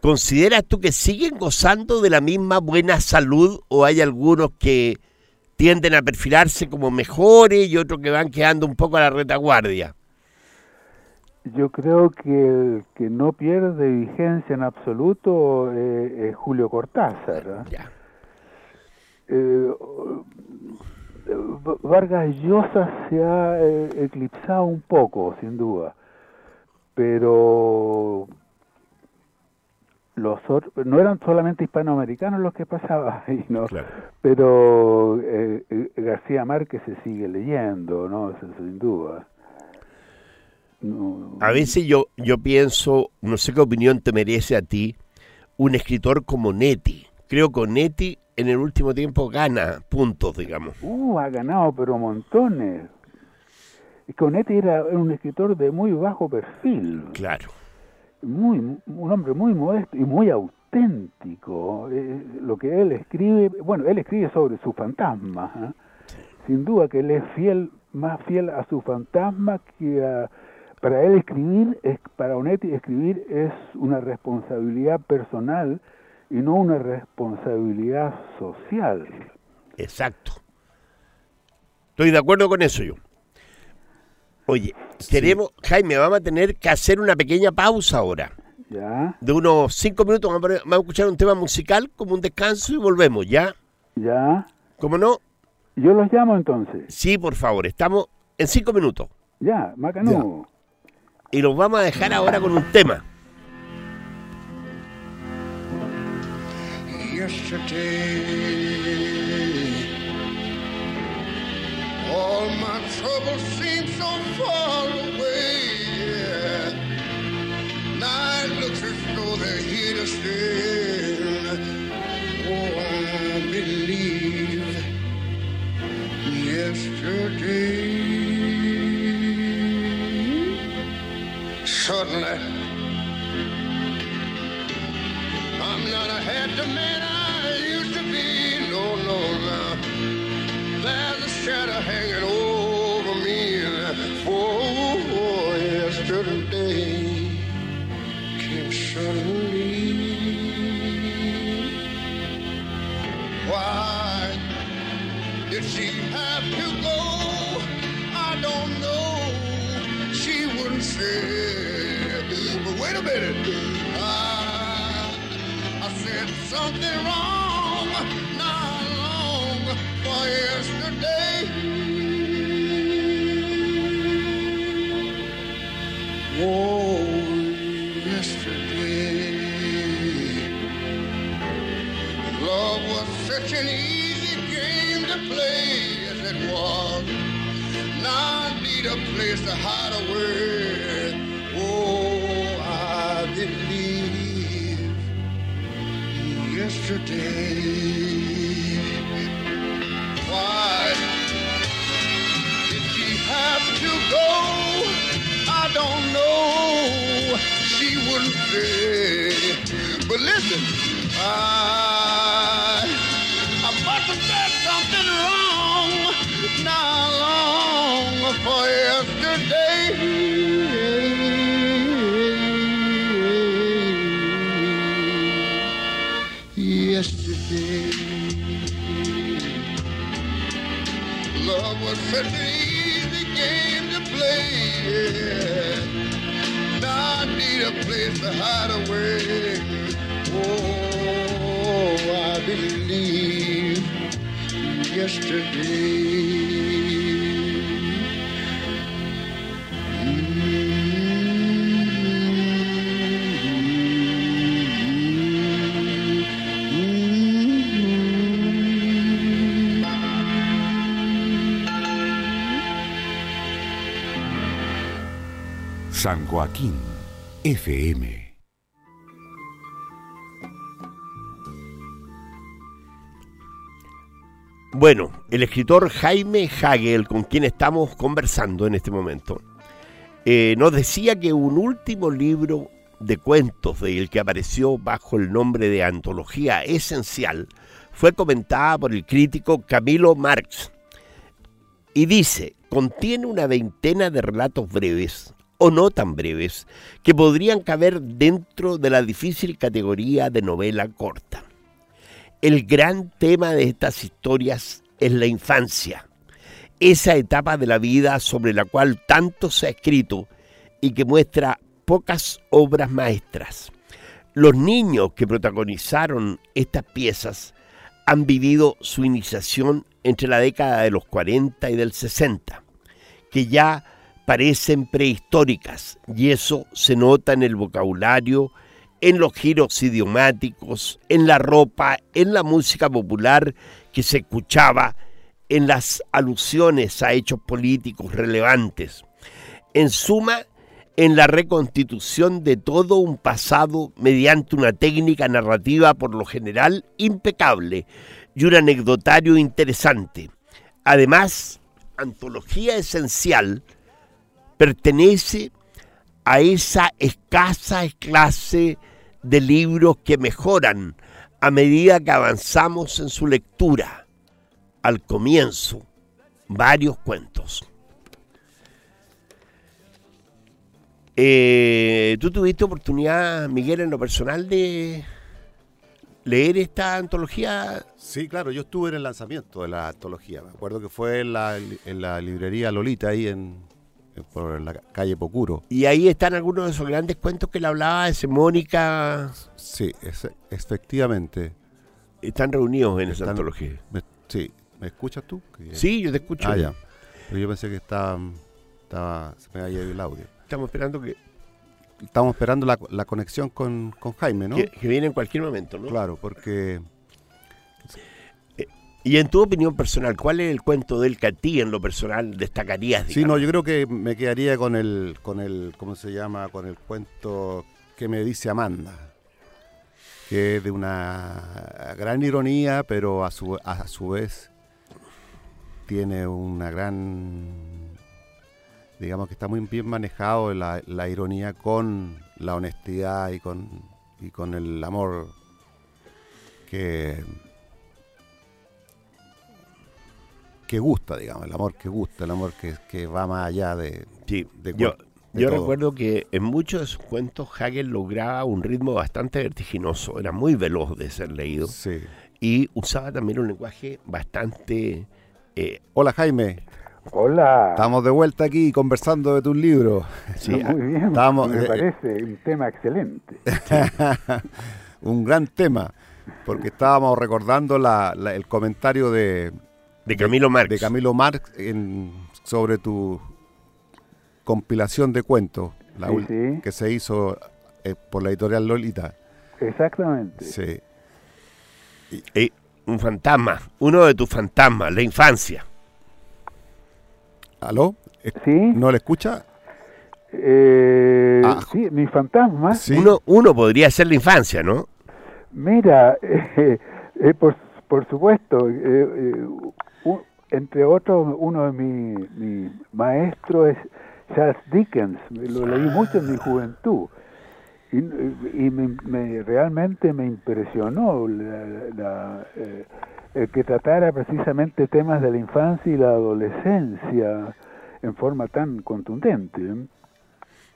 Speaker 3: ¿consideras tú que siguen gozando de la misma buena salud o hay algunos que tienden a perfilarse como mejores y otros que van quedando un poco a la retaguardia?
Speaker 4: yo creo que el que no pierde vigencia en absoluto eh, es Julio Cortázar. ¿eh?
Speaker 3: Ya.
Speaker 4: Eh, Vargas Llosa se ha eh, eclipsado un poco, sin duda, pero los otros, no eran solamente hispanoamericanos los que pasaban ahí, ¿no?
Speaker 3: Claro.
Speaker 4: Pero eh, García Márquez se sigue leyendo, ¿no? Sin duda. No,
Speaker 3: A veces yo, yo pienso, no sé qué opinión te merece a ti, un escritor como Netti. Creo que Netti en el último tiempo gana puntos, digamos.
Speaker 4: Uh, ha ganado, pero montones. Conetti era un escritor de muy bajo perfil.
Speaker 3: Claro.
Speaker 4: muy un hombre muy modesto y muy auténtico Eh, lo que él escribe bueno él escribe sobre su fantasma ¿eh? sin duda que él es fiel más fiel a su fantasma que a para él escribir es para Onetti escribir es una responsabilidad personal y no una responsabilidad social
Speaker 3: Exacto. Estoy de acuerdo con eso yo. Oye, queremos, Jaime, vamos a tener que hacer una pequeña pausa ahora.
Speaker 4: ya
Speaker 3: De unos cinco minutos vamos a, poner- vamos a escuchar un tema musical como un descanso y volvemos, ¿ya?
Speaker 4: ya
Speaker 3: ¿Cómo no?
Speaker 4: yo los llamo entonces
Speaker 3: Sí, por favor, estamos en cinco minutos.
Speaker 4: ya Macanú
Speaker 3: Y los vamos a dejar ahora con un tema.
Speaker 5: Yesterday. All my troubles seem so far away. Yeah. Night looks as though they're here to stay. Oh, I believe yesterday. Suddenly. I'm not a happy man She. But wait a minute. I, I said something wrong, not long for yesterday. Oh, yesterday. Love was such an easy game to play as it was. Now I need a place to hide away. listen. Uh, Este
Speaker 1: San Joaquín, FM
Speaker 3: Bueno, el escritor Jaime Hagel, con quien estamos conversando en este momento, eh, nos decía que un último libro de cuentos de el que apareció bajo el nombre de Antología Esencial fue comentada por el crítico Camilo Marx y dice, contiene una veintena de relatos breves o no tan breves que podrían caber dentro de la difícil categoría de novela corta. El gran tema de estas historias es la infancia, esa etapa de la vida sobre la cual tanto se ha escrito y que muestra pocas obras maestras. Los niños que protagonizaron estas piezas han vivido su iniciación entre la década de los 40 y del 60, que ya parecen prehistóricas y eso se nota en el vocabulario, en los giros idiomáticos, en la ropa, en la música popular que se escuchaba, en las alusiones a hechos políticos relevantes. En suma, en la reconstitución de todo un pasado mediante una técnica narrativa por lo general impecable y un anecdotario interesante. Además, Antología Esencial pertenece a esa escasa clase de libros que mejoran a medida que avanzamos en su lectura. Al comienzo, varios cuentos. Eh, ¿Tú tuviste oportunidad, Miguel, en lo personal de leer esta antología?
Speaker 2: Sí, claro, yo estuve en el lanzamiento de la antología. Me acuerdo que fue en la, en la librería Lolita, ahí en, por la calle Pocuro.
Speaker 3: Y ahí están algunos de esos grandes cuentos que le hablaba ese Mónica.
Speaker 2: Sí, es, efectivamente.
Speaker 3: Están reunidos en esa antología.
Speaker 2: Me, sí, ¿me escuchas tú?
Speaker 3: Sí, yo te escucho.
Speaker 2: Ah, ya. Pero yo pensé que estaba, estaba se me había ido el audio.
Speaker 3: Estamos esperando que...
Speaker 2: Estamos esperando la, la conexión con, con, Jaime, ¿no?
Speaker 3: Que, que, viene en cualquier momento, ¿no?
Speaker 2: Claro, porque...
Speaker 3: Y en tu opinión personal, ¿cuál es el cuento del que a ti en lo personal destacarías?
Speaker 2: Digamos? Sí, no, yo creo que me quedaría con el, con el, ¿cómo se llama? Con el cuento que me dice Amanda, que es de una gran ironía, pero a su, a su vez tiene una gran digamos que está muy bien manejado la, la ironía con la honestidad y con, y con el amor que, que gusta, digamos, el amor que gusta, el amor que, que va más allá de...
Speaker 3: Sí, de yo, de yo recuerdo que en muchos de sus cuentos Hagel lograba un ritmo bastante vertiginoso, era muy veloz de ser leído
Speaker 2: sí.
Speaker 3: y usaba también un lenguaje bastante...
Speaker 2: Eh, Hola Jaime.
Speaker 4: Hola.
Speaker 2: Estamos de vuelta aquí conversando de tus libros.
Speaker 4: Sí, muy bien.
Speaker 2: Estamos,
Speaker 4: me parece un tema excelente.
Speaker 2: un gran tema, porque estábamos recordando la, la, el comentario de,
Speaker 3: de Camilo Marx,
Speaker 2: de Camilo Marx en, sobre tu compilación de cuentos la,
Speaker 4: Sí, sí.
Speaker 2: que se hizo eh, por la editorial Lolita.
Speaker 4: Exactamente.
Speaker 2: Sí.
Speaker 3: Y, y un fantasma, uno de tus fantasmas, la infancia.
Speaker 2: ¿Aló?
Speaker 4: ¿Sí?
Speaker 2: ¿No le escucha?
Speaker 4: Eh,
Speaker 2: Ah.
Speaker 4: Sí, mi fantasma.
Speaker 2: Sí.
Speaker 3: Uno, uno podría ser la infancia, ¿no?
Speaker 4: Mira, eh, eh, por, por supuesto, entre otros, uno de mis mi maestros es Charles Dickens, lo leí mucho en mi juventud y, y me, me- realmente me impresionó la, la, eh, el que tratara precisamente temas de la infancia y la adolescencia en forma tan contundente.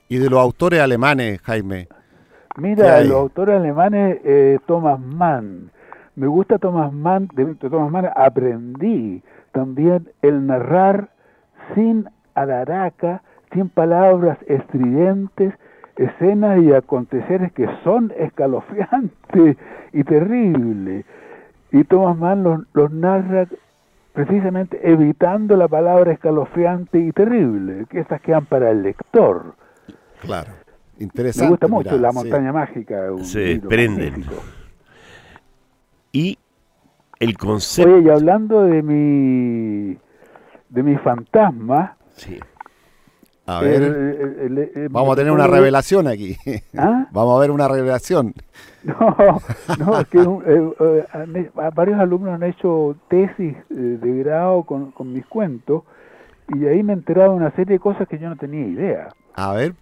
Speaker 2: Y de los autores alemanes, Jaime. ¿Qué
Speaker 4: Mira, los autores alemanes, eh, Thomas Mann. Me gusta Thomas Mann, de, Thomas Mann aprendí también el narrar sin alaraca, sin palabras estridentes, escenas y aconteceres que son escalofriantes y terribles. Y Thomas Mann los, los narra precisamente evitando la palabra escalofriante y terrible, que estas quedan para el lector.
Speaker 2: Claro. Interesante.
Speaker 4: Me gusta mucho La
Speaker 2: sí.
Speaker 4: Montaña Mágica. Un
Speaker 3: Se
Speaker 4: magnífico.
Speaker 3: Y el concepto...
Speaker 4: Oye, y hablando de mi de mi fantasma,
Speaker 3: Sí.
Speaker 2: A ver,
Speaker 4: El- el- el- el-
Speaker 2: vamos a tener una revelación aquí.
Speaker 4: ¿Ah?
Speaker 2: Vamos a ver una revelación.
Speaker 4: No, no, es que un- eh, eh, varios alumnos han hecho tesis eh, de grado con, con mis cuentos y ahí me he enterado de una serie de cosas que yo no tenía idea.
Speaker 2: A ver,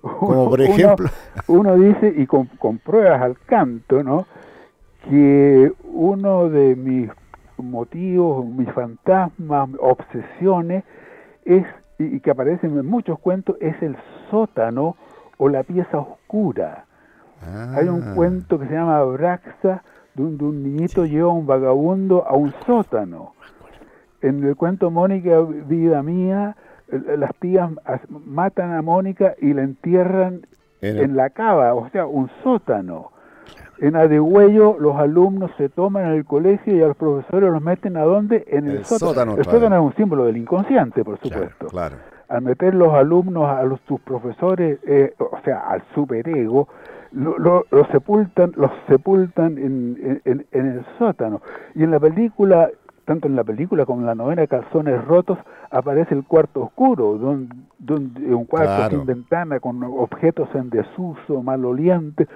Speaker 2: como por
Speaker 4: Uno-
Speaker 2: ejemplo.
Speaker 4: Uno dice, y con, con pruebas al canto, ¿no? Que uno de mis motivos, mis fantasmas, obsesiones, es, y, que aparecen en muchos cuentos, es el sótano o la pieza oscura. Hay un
Speaker 2: Ah,
Speaker 4: cuento que se llama Braxa, donde un niñito lleva a un vagabundo a un sótano. En el cuento Mónica, vida mía, las tías as- matan a Mónica y la entierran
Speaker 2: en
Speaker 4: la cava, o sea, un sótano. En Adegüello los alumnos se toman en el colegio y a los profesores los meten a dónde? En el,
Speaker 2: El
Speaker 4: sótano.
Speaker 2: sótano
Speaker 4: el sótano es un símbolo del inconsciente, por supuesto.
Speaker 2: claro.
Speaker 4: Al meter los alumnos a los sus profesores, eh, o sea, al superego, lo, lo- los sepultan, los sepultan en, en- en el sótano. Y en la película, tanto en la película como en la novela Calzones Rotos, aparece el cuarto oscuro, donde, donde un cuarto
Speaker 2: Claro.
Speaker 4: sin ventana, con objetos en desuso, malolientes,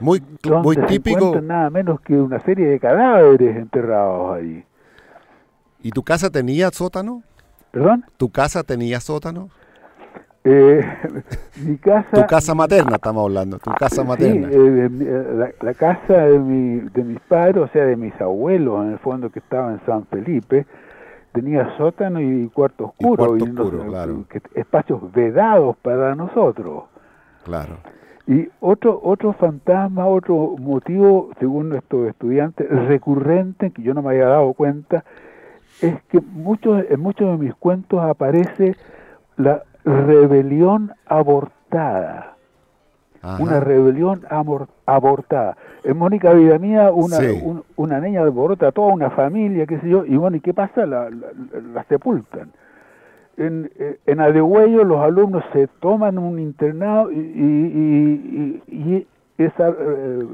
Speaker 2: Muy,
Speaker 4: donde
Speaker 2: muy típico.
Speaker 4: nada menos que una serie de cadáveres enterrados ahí.
Speaker 2: ¿Y tu casa tenía sótano?
Speaker 4: ¿Perdón?
Speaker 2: ¿Tu casa tenía sótano?
Speaker 4: Eh, mi casa...
Speaker 2: Tu casa materna, estamos hablando. Tu casa materna.
Speaker 4: Sí, eh, eh, la, la casa de, mi, de mis padres, o sea, de mis abuelos, en el fondo, que estaba en San Felipe, tenía sótano y cuarto oscuro.
Speaker 2: cuarto
Speaker 4: no-
Speaker 2: oscuro, claro.
Speaker 4: espacios vedados para nosotros.
Speaker 2: Claro.
Speaker 4: Y otro otro fantasma, otro motivo, según nuestros estudiantes, recurrente, que yo no me había dado cuenta, es que muchos, en muchos de mis cuentos aparece la rebelión abortada
Speaker 2: Ajá.
Speaker 4: una rebelión amor- abortada. En Mónica Vida Mía, una,
Speaker 2: Sí.
Speaker 4: un- una niña alborota toda una familia, qué sé yo, y bueno, ¿y qué pasa? La, la- la sepultan. En, en los alumnos se toman un internado y, y- y- esa eh,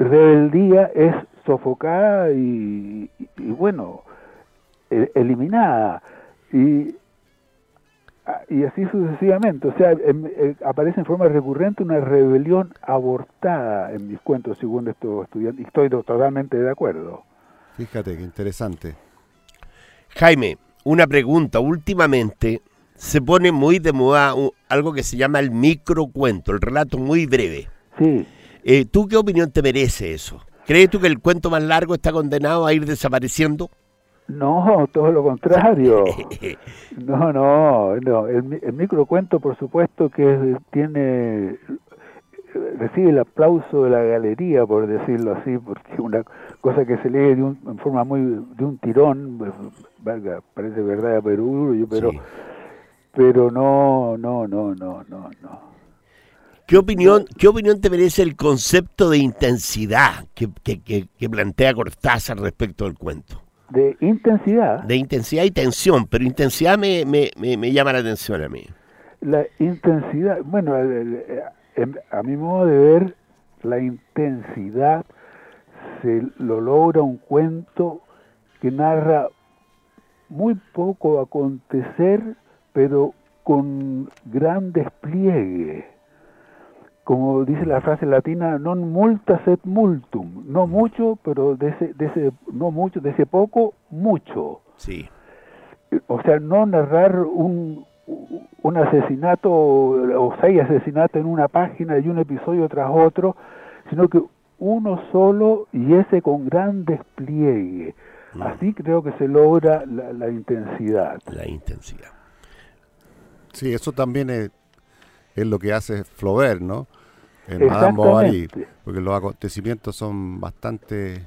Speaker 4: rebeldía es sofocada y, bueno, e- eliminada. Y y así sucesivamente. O sea, em- eh, aparece en forma recurrente una rebelión abortada en mis cuentos, según estos estudiantes. Y estoy to- totalmente de acuerdo.
Speaker 2: Fíjate qué interesante.
Speaker 3: Jaime, una pregunta. Últimamente se pone muy de moda algo que se llama el microcuento, el relato muy breve.
Speaker 4: Sí.
Speaker 3: Eh, ¿Tú qué opinión te merece eso? ¿Crees tú que el cuento más largo está condenado a ir desapareciendo?
Speaker 4: No, todo lo contrario. No, no, no. El, el microcuento, por supuesto, que tiene recibe el aplauso de la galería, por decirlo así, porque una cosa que se lee de un- en forma muy de un tirón, parece verdad, pero pero
Speaker 3: Sí.
Speaker 4: pero no, no, no, no, no, no.
Speaker 3: ¿Qué opinión, ¿Qué opinión te merece el concepto de intensidad que, que- que- que plantea Cortázar respecto del cuento?
Speaker 4: De intensidad,
Speaker 3: De intensidad y tensión, pero intensidad me, me- me- me llama la atención a mí.
Speaker 4: la intensidad, bueno, el- el- em- a mi modo de ver, la intensidad se lo logra un cuento que narra muy poco acontecer, pero con gran despliegue. Como dice la frase latina, non multa sed multum, no mucho, pero de ese, de ese no mucho, de ese poco, mucho
Speaker 3: Sí.
Speaker 4: o sea, no narrar un, un asesinato o seis asesinatos en una página y un episodio tras otro, sino que uno solo y ese con gran despliegue. Así creo que se logra la, la intensidad.
Speaker 3: La intensidad.
Speaker 2: Sí, eso también es, es lo que hace Flaubert, ¿no? En Madame Bovary, porque los acontecimientos son bastante,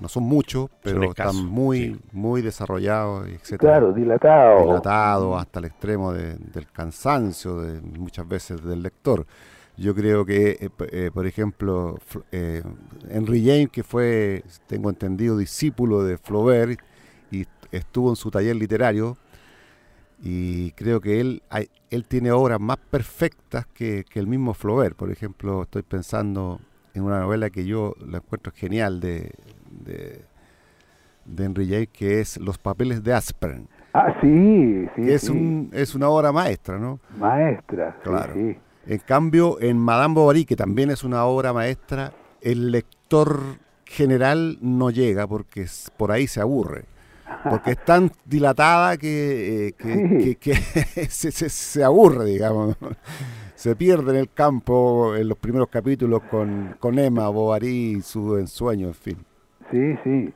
Speaker 2: no son muchos, pero
Speaker 3: escasos,
Speaker 2: están muy,
Speaker 3: sí.
Speaker 2: muy desarrollados, etcétera.
Speaker 4: Claro, dilatado.
Speaker 2: dilatado hasta el extremo de- del cansancio de muchas veces del lector. Yo creo que, eh, eh, por ejemplo, eh, Henry James, que fue, tengo entendido, discípulo de Flaubert y estuvo en su taller literario, y creo que él, hay- él tiene obras más perfectas que, que el mismo Flaubert. Por ejemplo, estoy pensando en una novela que yo la encuentro genial de, de, de Henry James, que es Los papeles de Aspern.
Speaker 4: Ah, sí, sí.
Speaker 2: que es,
Speaker 4: sí.
Speaker 2: un, es una obra maestra, ¿no?
Speaker 4: Maestra, sí,
Speaker 2: Claro.
Speaker 4: sí.
Speaker 2: En cambio, en Madame Bovary, que también es una obra maestra, el lector general no llega porque por ahí se aburre. Porque es tan dilatada que, eh, que,
Speaker 4: Sí.
Speaker 2: que- que se, se- se aburre, digamos. Se pierde en el campo en los primeros capítulos con, con Emma Bovary y su ensueño, en fin.
Speaker 4: Sí, sí.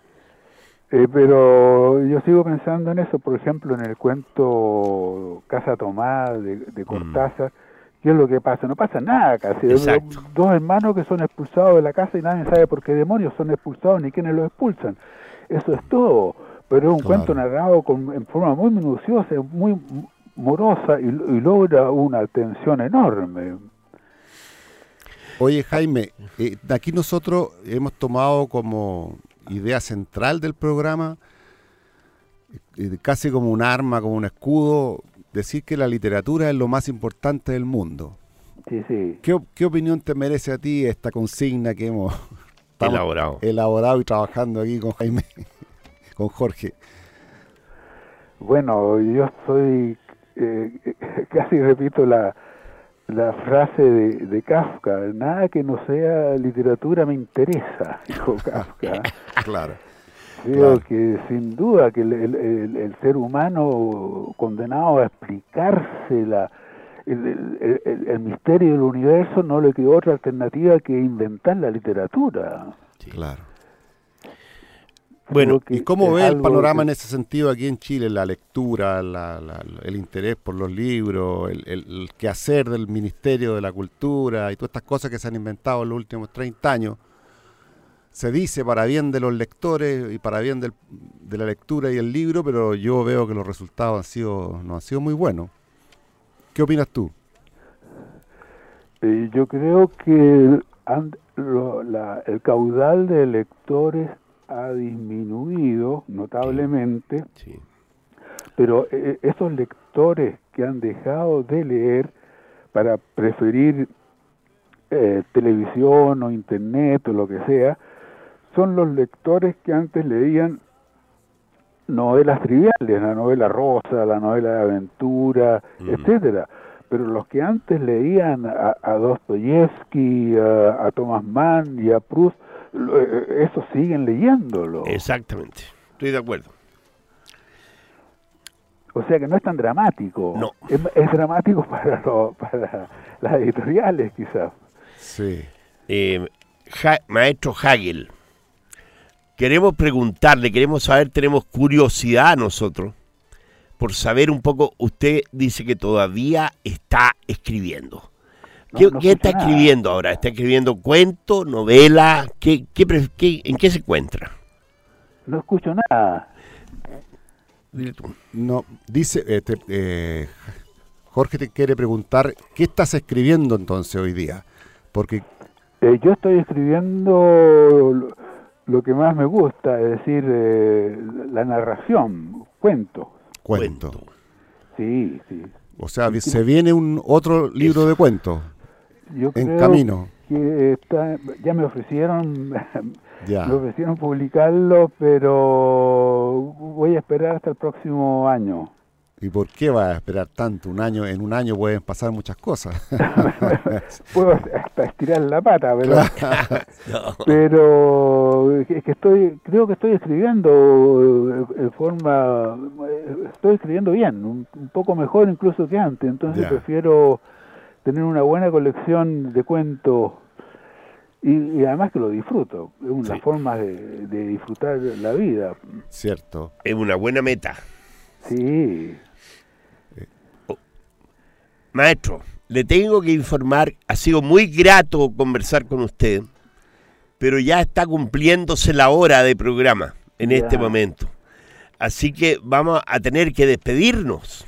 Speaker 4: Eh, pero yo sigo pensando en eso, por ejemplo, en el cuento Casa Tomada de,
Speaker 2: Mm.
Speaker 4: de Cortázar. ¿Qué es lo que pasa? No pasa nada casi.
Speaker 3: Exacto.
Speaker 4: Dos hermanos que son expulsados de la casa y nadie sabe por qué demonios son expulsados ni quiénes los expulsan. Eso es todo. Pero es un
Speaker 2: Claro.
Speaker 4: cuento narrado con, en forma muy minuciosa, muy morosa y, y logra una tensión enorme.
Speaker 2: Oye, Jaime, eh, de aquí nosotros hemos tomado como idea central del programa, eh, casi como un arma, como un escudo, decir que la literatura es lo más importante del mundo.
Speaker 4: Sí, sí.
Speaker 2: ¿Qué, op- qué opinión te merece a ti esta consigna que hemos
Speaker 3: Elaborado.
Speaker 2: elaborado y trabajando aquí con Jaime, con Jorge?
Speaker 4: Bueno, yo soy, eh, casi repito la, la frase de, de Kafka, nada que no sea literatura me interesa, dijo Kafka.
Speaker 2: Claro.
Speaker 4: Creo
Speaker 2: Claro.
Speaker 4: que sin duda que el, el- el- el ser humano condenado a explicarse la, el, el- el- el misterio del universo no le quedó otra alternativa que inventar la literatura.
Speaker 2: Claro.
Speaker 3: Bueno,
Speaker 2: ¿Y cómo ve el panorama
Speaker 4: que-
Speaker 2: en ese sentido aquí en Chile? La lectura, la- la- el interés por los libros, el, el- el quehacer del Ministerio de la Cultura y todas estas cosas que se han inventado en los últimos 30 años. Se dice para bien de los lectores y para bien del- de la lectura y el libro, pero yo veo que los resultados han sido, no han sido muy buenos. ¿Qué opinas tú?
Speaker 4: Eh, yo creo que el, han- lo- la- el caudal de lectores ha disminuido notablemente,
Speaker 3: Sí.
Speaker 4: pero eh, esos lectores que han dejado de leer para preferir eh, televisión o internet o lo que sea, son los lectores que antes leían novelas triviales, la novela rosa, la novela de aventura, etcétera. Pero los que antes leían a, a Dostoyevsky, a, a Thomas Mann y a Proust, lo- eh, esos siguen leyéndolo.
Speaker 3: Exactamente. Estoy de acuerdo.
Speaker 4: O sea que no es tan dramático.
Speaker 3: No.
Speaker 4: Es, es dramático para, lo- para las editoriales, quizás.
Speaker 2: Sí.
Speaker 3: Eh, Ja- maestro Hagel, queremos preguntarle, queremos saber, tenemos curiosidad nosotros por saber un poco, usted dice que todavía está escribiendo. ¿Qué,
Speaker 4: no
Speaker 3: qué está
Speaker 4: nada.
Speaker 3: escribiendo ahora? ¿Está escribiendo cuento, novela? ¿Qué, qué pref- qué- ¿En qué se encuentra?
Speaker 4: No escucho nada.
Speaker 3: Dile tú.
Speaker 2: No, dice, eh, te- eh, Jorge te quiere preguntar, ¿qué estás escribiendo entonces hoy día? Porque
Speaker 4: Eh, yo estoy escribiendo lo, que más me gusta, es decir, eh, la narración, cuento.
Speaker 2: cuento.
Speaker 4: Sí, sí.
Speaker 2: O sea, se viene un otro libro de cuentos
Speaker 4: Yo
Speaker 2: en
Speaker 4: creo
Speaker 2: camino.
Speaker 4: que está, ya me ofrecieron,
Speaker 2: Ya.
Speaker 4: me ofrecieron publicarlo, pero voy a esperar hasta el próximo año.
Speaker 2: ¿Y por qué vas a esperar tanto? Un año, en un año pueden pasar muchas cosas.
Speaker 4: Puedo hasta estirar la pata, pero, pero es que estoy, creo que estoy escribiendo eh, en forma, eh, estoy escribiendo bien, un, un poco mejor incluso que antes, entonces
Speaker 2: Ya.
Speaker 4: prefiero tener una buena colección de cuentos y, y además que lo disfruto, es una
Speaker 3: Sí.
Speaker 4: forma de, de disfrutar la vida,
Speaker 2: Cierto.
Speaker 3: Es una buena meta.
Speaker 4: sí.
Speaker 3: Maestro, le tengo que informar, ha sido muy grato conversar con usted, pero ya está cumpliéndose la hora de programa en
Speaker 4: Ya.
Speaker 3: este momento. Así que vamos a tener que despedirnos.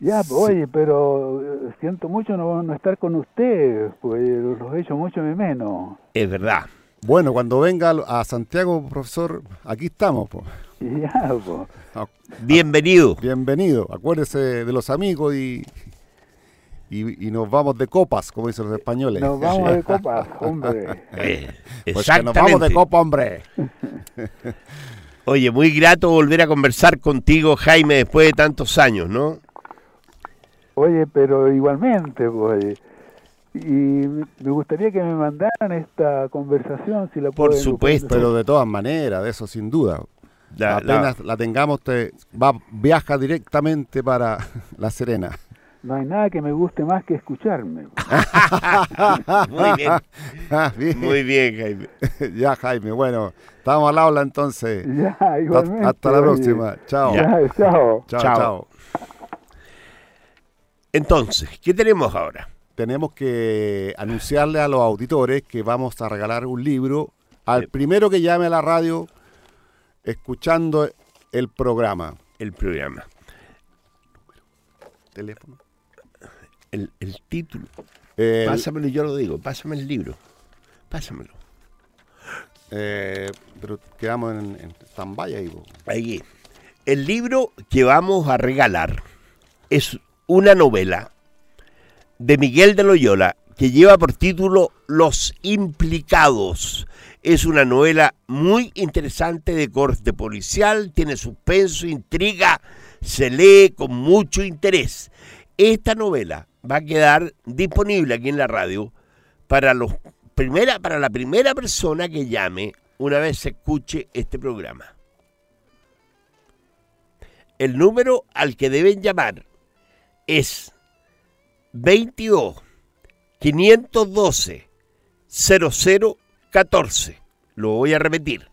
Speaker 4: Ya, pues, oye, pero eh, siento mucho no, no estar con ustedes, pues los he hecho mucho de menos.
Speaker 3: Es verdad.
Speaker 2: Bueno, cuando venga a Santiago, profesor, aquí estamos. po.
Speaker 4: Ya, pues.
Speaker 2: Ah,
Speaker 3: Bienvenido.
Speaker 2: Bienvenido. Acuérdese de los amigos y, y, y nos vamos de copas, como dicen los españoles.
Speaker 4: Nos vamos de copas, hombre.
Speaker 3: Eh,
Speaker 2: Pues que nos vamos de
Speaker 3: exactamente.
Speaker 2: copa, hombre.
Speaker 3: Oye, muy grato volver a conversar contigo, Jaime, después de tantos años, ¿no?
Speaker 4: Oye, pero igualmente, pues. Y me gustaría que me mandaran esta conversación, si la
Speaker 3: Por
Speaker 4: pueden-
Speaker 3: supuesto.
Speaker 2: Pero de todas maneras, de eso sin duda.
Speaker 3: La- la-
Speaker 2: Apenas la, tengamos, te va, viaja directamente para La Serena.
Speaker 4: No hay nada que me guste más que escucharme.
Speaker 3: muy bien,
Speaker 2: Ah, bien.
Speaker 3: muy bien, Jaime.
Speaker 2: ya, Jaime. Bueno, estamos al habla entonces.
Speaker 4: Ya, igualmente.
Speaker 2: Hasta la
Speaker 4: oye.
Speaker 2: próxima. Chao.
Speaker 4: Ya, chao.
Speaker 2: Chao,
Speaker 3: Chao.
Speaker 2: chao.
Speaker 3: Entonces, ¿qué tenemos ahora?
Speaker 2: Tenemos que anunciarle a los auditores que vamos a regalar un libro al primero que llame a la radio escuchando el programa.
Speaker 3: El programa,
Speaker 2: Teléfono.
Speaker 3: El, el título.
Speaker 2: El-
Speaker 3: Pásamelo, yo lo digo, pásame el libro. Pásamelo.
Speaker 2: eh, pero quedamos en, en ahí. po.
Speaker 3: Ahí. El libro que vamos a regalar es una novela de Miguel de Loyola que lleva por título Los implicados. Es una novela muy interesante de corte policial, tiene suspenso, intriga, se lee con mucho interés. Esta novela va a quedar disponible aquí en la radio para los primera para la primera persona que llame una vez se escuche este programa. El número al que deben llamar es 22 512 0014. Lo voy a repetir.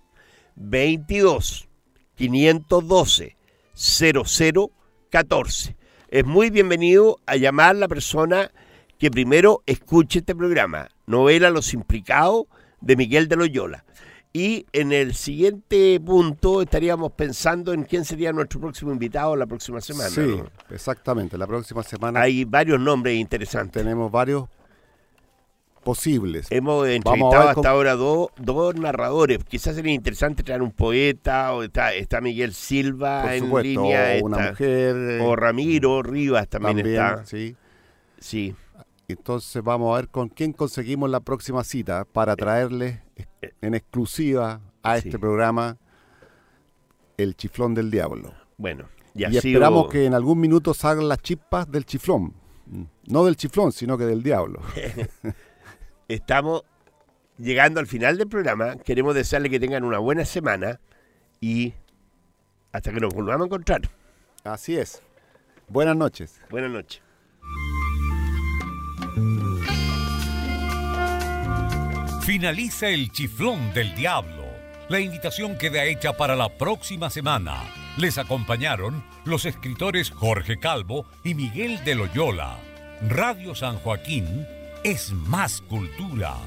Speaker 3: 22 512 0014. Es muy bienvenido a llamar la persona que primero escuche este programa. Novela Los Implicados de Miguel de Loyola. Y en el siguiente punto estaríamos pensando en quién sería nuestro próximo invitado la próxima semana.
Speaker 2: Sí,
Speaker 3: ¿no?
Speaker 2: exactamente. La próxima semana
Speaker 3: Hay varios nombres interesantes.
Speaker 2: tenemos varios posibles.
Speaker 3: Hemos entrevistado hasta ahora dos, dos narradores. Quizás sería interesante traer un poeta, o está, está Miguel Silva
Speaker 2: Por
Speaker 3: en
Speaker 2: supuesto,
Speaker 3: línea,
Speaker 2: o una
Speaker 3: está-
Speaker 2: mujer. eh,
Speaker 3: o Ramiro Rivas también,
Speaker 2: también,
Speaker 3: está.
Speaker 2: sí.
Speaker 3: Sí,
Speaker 2: Entonces vamos a ver con quién conseguimos la próxima cita para traerles en exclusiva a
Speaker 3: Sí.
Speaker 2: este programa El Chiflón del Diablo.
Speaker 3: bueno.
Speaker 2: Y,
Speaker 3: Y,
Speaker 2: esperamos que en algún minuto salgan las chispas del chiflón. No del chiflón, sino que del diablo.
Speaker 3: estamos llegando al final del programa. Queremos desearle que tengan una buena semana y hasta que nos volvamos a encontrar.
Speaker 2: Así es. Buenas noches.
Speaker 3: Buenas noches.
Speaker 1: Finaliza el chiflón del diablo. La invitación queda hecha para la próxima semana. Les acompañaron los escritores Jorge Calvo y Miguel de Loyola. Radio San Joaquín es más cultura.